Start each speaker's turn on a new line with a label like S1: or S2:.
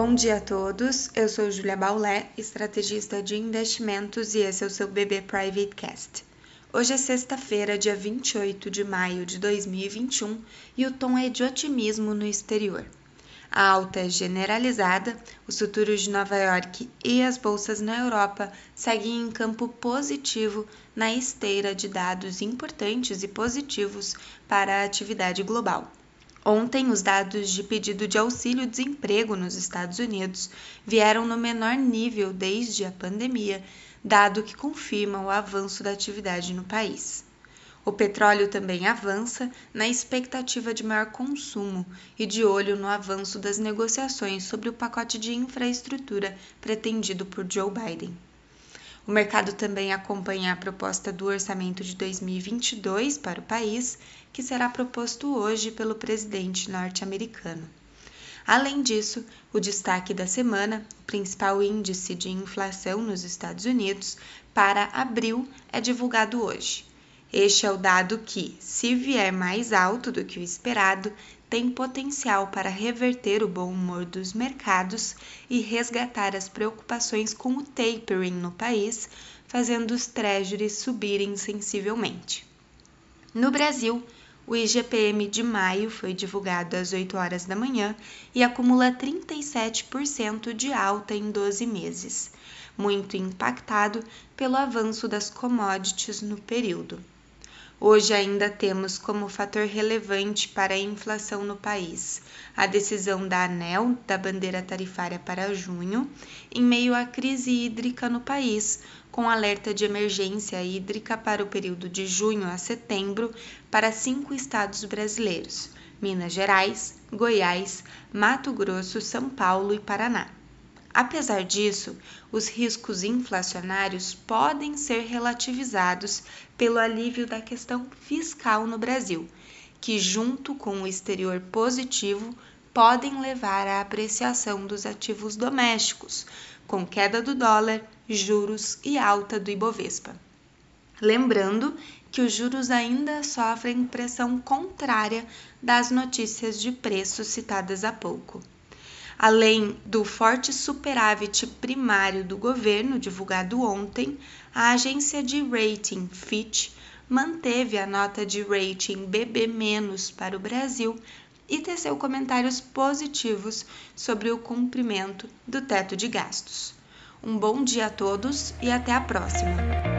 S1: Bom dia a todos, eu sou Julia Baulé, estrategista de investimentos e esse é o seu BB Private Cast. Hoje é sexta-feira, dia 28 de maio de 2021 e o tom é de otimismo no exterior. A alta é generalizada, os futuros de Nova York e as bolsas na Europa seguem em campo positivo na esteira de dados importantes e positivos para a atividade global. Ontem, os dados de pedido de auxílio-desemprego nos Estados Unidos vieram no menor nível desde a pandemia, dado que confirma o avanço da atividade no país. O petróleo também avança na expectativa de maior consumo e de olho no avanço das negociações sobre o pacote de infraestrutura pretendido por Joe Biden. O mercado também acompanha a proposta do orçamento de 2022 para o país, que será proposto hoje pelo presidente norte-americano. Além disso, o destaque da semana, o principal índice de inflação nos Estados Unidos, para abril, é divulgado hoje. Este é o dado que, se vier mais alto do que o esperado, tem potencial para reverter o bom humor dos mercados e resgatar as preocupações com o tapering no país, fazendo os treasuries subirem sensivelmente. No Brasil, o IGPM de maio foi divulgado às 8 horas da manhã e acumula 37% de alta em 12 meses, muito impactado pelo avanço das commodities no período. Hoje ainda temos como fator relevante para a inflação no país a decisão da ANEL da bandeira tarifária para junho, em meio à crise hídrica no país, com alerta de emergência hídrica para o período de junho a setembro para cinco estados brasileiros: Minas Gerais, Goiás, Mato Grosso, São Paulo e Paraná. Apesar disso, os riscos inflacionários podem ser relativizados pelo alívio da questão fiscal no Brasil, que, junto com o exterior positivo, podem levar à apreciação dos ativos domésticos, com queda do dólar, juros e alta do Ibovespa. Lembrando que os juros ainda sofrem pressão contrária das notícias de preços citadas há pouco. Além do forte superávit primário do governo divulgado ontem, a agência de rating Fitch manteve a nota de rating BB- para o Brasil e teceu comentários positivos sobre o cumprimento do teto de gastos. Um bom dia a todos e até a próxima!